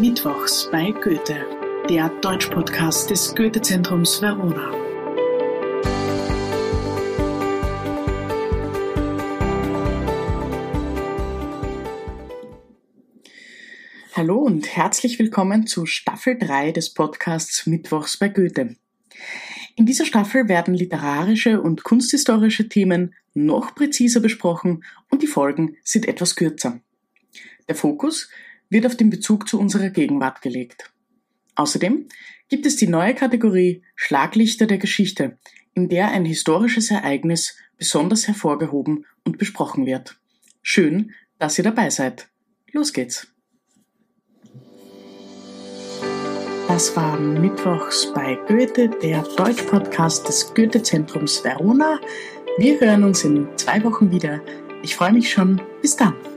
Mittwochs bei Goethe, der Deutsch-Podcast des Goethe-Zentrums Verona. Hallo und herzlich willkommen zu Staffel 3 des Podcasts Mittwochs bei Goethe. In dieser Staffel werden literarische und kunsthistorische Themen noch präziser besprochen und die Folgen sind etwas kürzer. Der Fokus wird auf den Bezug zu unserer Gegenwart gelegt. Außerdem gibt es die neue Kategorie Schlaglichter der Geschichte, in der ein historisches Ereignis besonders hervorgehoben und besprochen wird. Schön, dass ihr dabei seid. Los geht's. Das war Mittwochs bei Goethe, der Deutsch-Podcast des Goethe-Zentrums Verona. Wir hören uns in zwei Wochen wieder. Ich freue mich schon. Bis dann.